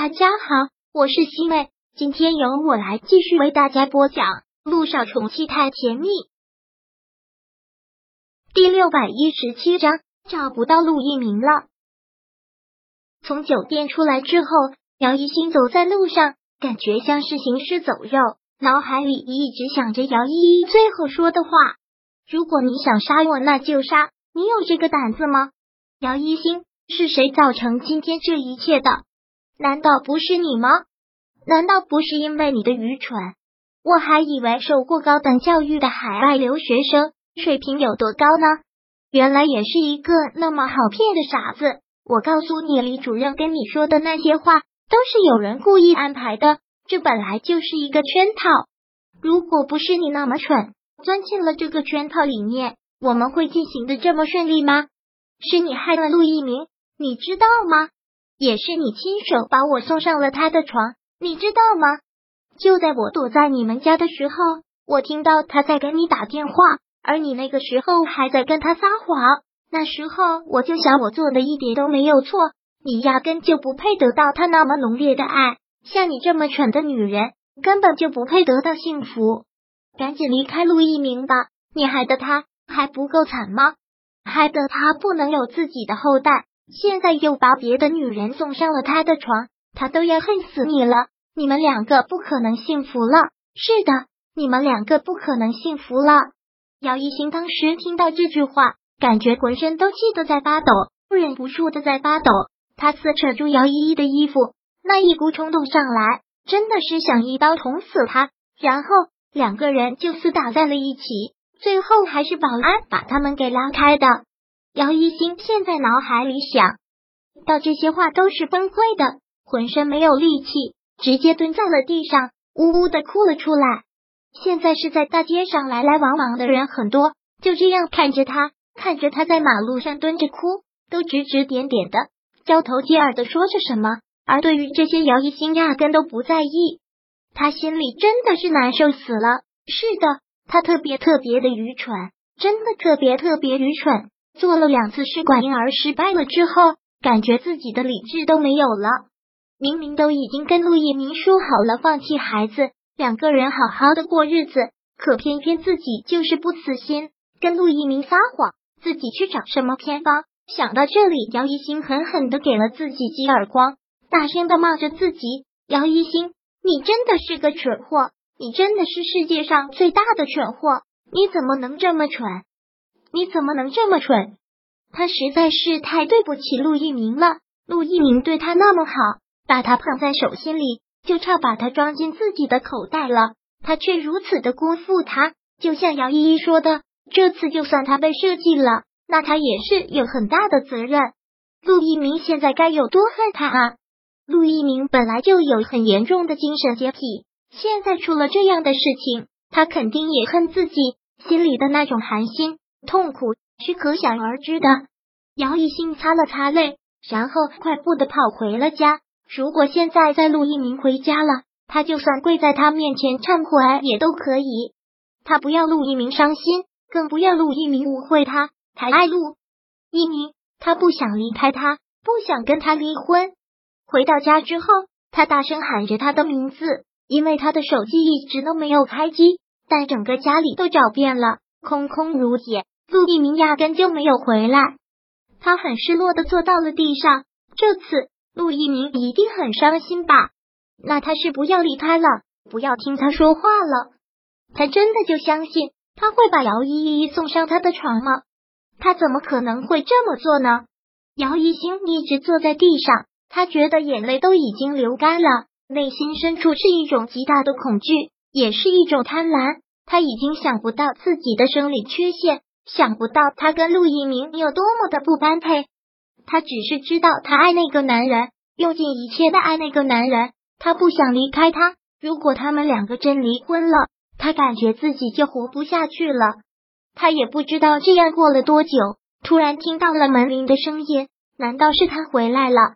大家好，我是西妹，今天由我来继续为大家播讲《路上宠妻太甜蜜》第六百一十七章，找不到陆一鸣了。从酒店出来之后，姚一星走在路上，感觉像是行尸走肉，脑海里一直想着姚依依最后说的话：“如果你想杀我，那就杀。”你有这个胆子吗？姚一星，是谁造成今天这一切的？难道不是你吗？难道不是因为你的愚蠢？我还以为受过高等教育的海外留学生水平有多高呢，原来也是一个那么好骗的傻子。我告诉你，李主任跟你说的那些话都是有人故意安排的，这本来就是一个圈套。如果不是你那么蠢，钻进了这个圈套里面，我们会进行的这么顺利吗？是你害了陆一鸣，你知道吗？也是你亲手把我送上了他的床，你知道吗？就在我躲在你们家的时候，我听到他在给你打电话，而你那个时候还在跟他撒谎。那时候我就想，我做的一点都没有错，你压根就不配得到他那么浓烈的爱。像你这么蠢的女人，根本就不配得到幸福。赶紧离开陆一鸣吧，你害得他还不够惨吗？害得他不能有自己的后代。现在又把别的女人送上了他的床，他都要恨死你了！你们两个不可能幸福了。是的，你们两个不可能幸福了。姚一星当时听到这句话，感觉浑身都气得在发抖，不忍不住的在发抖。他撕扯住姚依依的衣服，那一股冲动上来，真的是想一刀捅死他。然后两个人就厮打在了一起，最后还是保安把他们给拉开的。姚一星现在脑海里想到这些话都是崩溃的，浑身没有力气，直接蹲在了地上，呜呜的哭了出来。现在是在大街上来来往往的人很多，就这样看着他，看着他在马路上蹲着哭，都指指点点的，交头接耳的说着什么。而对于这些，姚一星压根都不在意，他心里真的是难受死了。是的，他特别特别的愚蠢，真的特别特别愚蠢。做了两次试管婴儿失败了之后，感觉自己的理智都没有了。明明都已经跟陆一鸣说好了放弃孩子，两个人好好的过日子，可偏偏自己就是不死心，跟陆一鸣撒谎，自己去找什么偏方。想到这里，姚一星狠狠的给了自己几耳光，大声的骂着自己：“姚一星，你真的是个蠢货，你真的是世界上最大的蠢货，你怎么能这么蠢？”你怎么能这么蠢？他实在是太对不起陆一鸣了。陆一鸣对他那么好，把他捧在手心里，就差把他装进自己的口袋了。他却如此的辜负他。就像姚依依说的，这次就算他被设计了，那他也是有很大的责任。陆一鸣现在该有多恨他啊！陆一鸣本来就有很严重的精神洁癖，现在出了这样的事情，他肯定也恨自己心里的那种寒心。痛苦是可想而知的。姚一新擦了擦泪，然后快步的跑回了家。如果现在在陆一鸣回家了，他就算跪在他面前忏悔也都可以。他不要陆一鸣伤心，更不要陆一鸣误会他。他爱陆一鸣，他不想离开他，不想跟他离婚。回到家之后，他大声喊着他的名字，因为他的手机一直都没有开机，但整个家里都找遍了。空空如也，陆一鸣压根就没有回来。他很失落的坐到了地上。这次陆一鸣一定很伤心吧？那他是不要离开了，不要听他说话了。他真的就相信他会把姚依依送上他的床吗？他怎么可能会这么做呢？姚一星一直坐在地上，他觉得眼泪都已经流干了，内心深处是一种极大的恐惧，也是一种贪婪。他已经想不到自己的生理缺陷，想不到他跟陆一鸣有多么的不般配。他只是知道他爱那个男人，用尽一切的爱那个男人。他不想离开他。如果他们两个真离婚了，他感觉自己就活不下去了。他也不知道这样过了多久，突然听到了门铃的声音。难道是他回来了？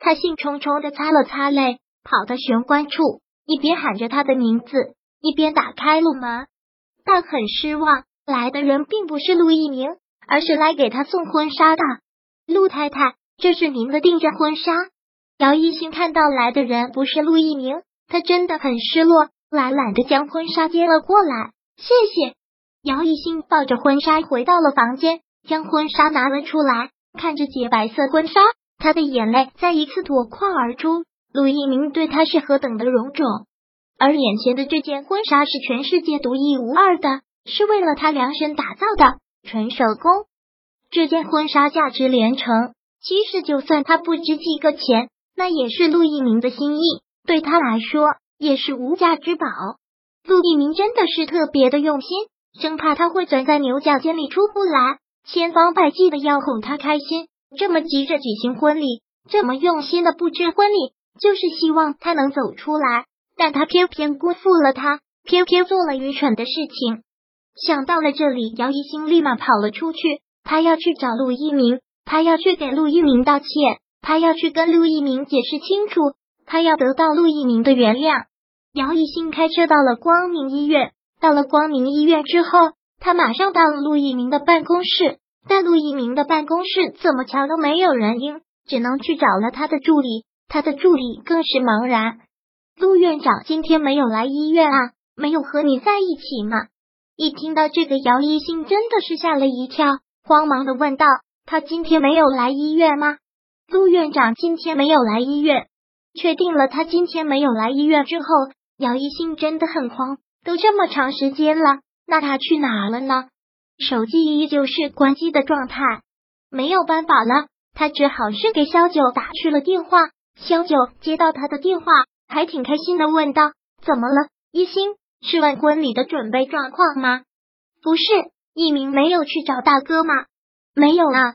他兴冲冲的擦了擦泪，跑到玄关处，一边喊着他的名字。一边打开了门，但很失望，来的人并不是陆一鸣，而是来给他送婚纱的陆太太。这是您的定制婚纱。姚一新看到来的人不是陆一鸣，他真的很失落，懒懒的将婚纱接了过来。谢谢。姚一新抱着婚纱回到了房间，将婚纱拿了出来，看着洁白色婚纱，他的眼泪再一次夺眶而出。陆一鸣对他是何等的荣种，而眼前的这件婚纱是全世界独一无二的，是为了他量身打造的纯手工。这件婚纱价值连城，其实就算他不值几个钱，那也是陆一鸣的心意，对他来说也是无价之宝。陆一鸣真的是特别的用心，生怕他会钻在牛角尖里出不来，千方百计的要哄他开心。这么急着举行婚礼，这么用心的布置婚礼。就是希望他能走出来，但他偏偏辜负了他，偏偏做了愚蠢的事情。想到了这里，姚一新立马跑了出去，他要去找陆一鸣，他要去给陆一鸣道歉，他要去跟陆一鸣解释清楚，他要得到陆一鸣的原谅。姚一新开车到了光明医院，到了光明医院之后，他马上到了陆一鸣的办公室，但陆一鸣的办公室怎么瞧都没有人应，只能去找了他的助理。他的助理更是茫然。陆院长今天没有来医院啊？没有和你在一起吗？一听到这个，姚一新真的是吓了一跳，慌忙的问道：“他今天没有来医院吗？”陆院长今天没有来医院。确定了他今天没有来医院之后，姚一新真的很慌。都这么长时间了，那他去哪了呢？手机依旧是关机的状态。没有办法了，他只好是给小九打去了电话。肖九接到他的电话，还挺开心的，问道：“怎么了？一心是问婚礼的准备状况吗？”“不是，一鸣没有去找大哥吗？”“没有啊。”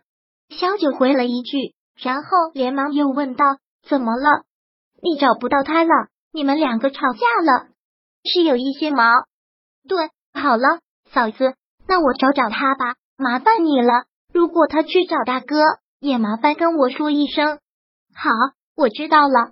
萧九回了一句，然后连忙又问道：“怎么了？你找不到他了？你们两个吵架了？是有一些毛？”“对，好了，嫂子，那我找找他吧，麻烦你了。如果他去找大哥，也麻烦跟我说一声。”“好。”我知道了。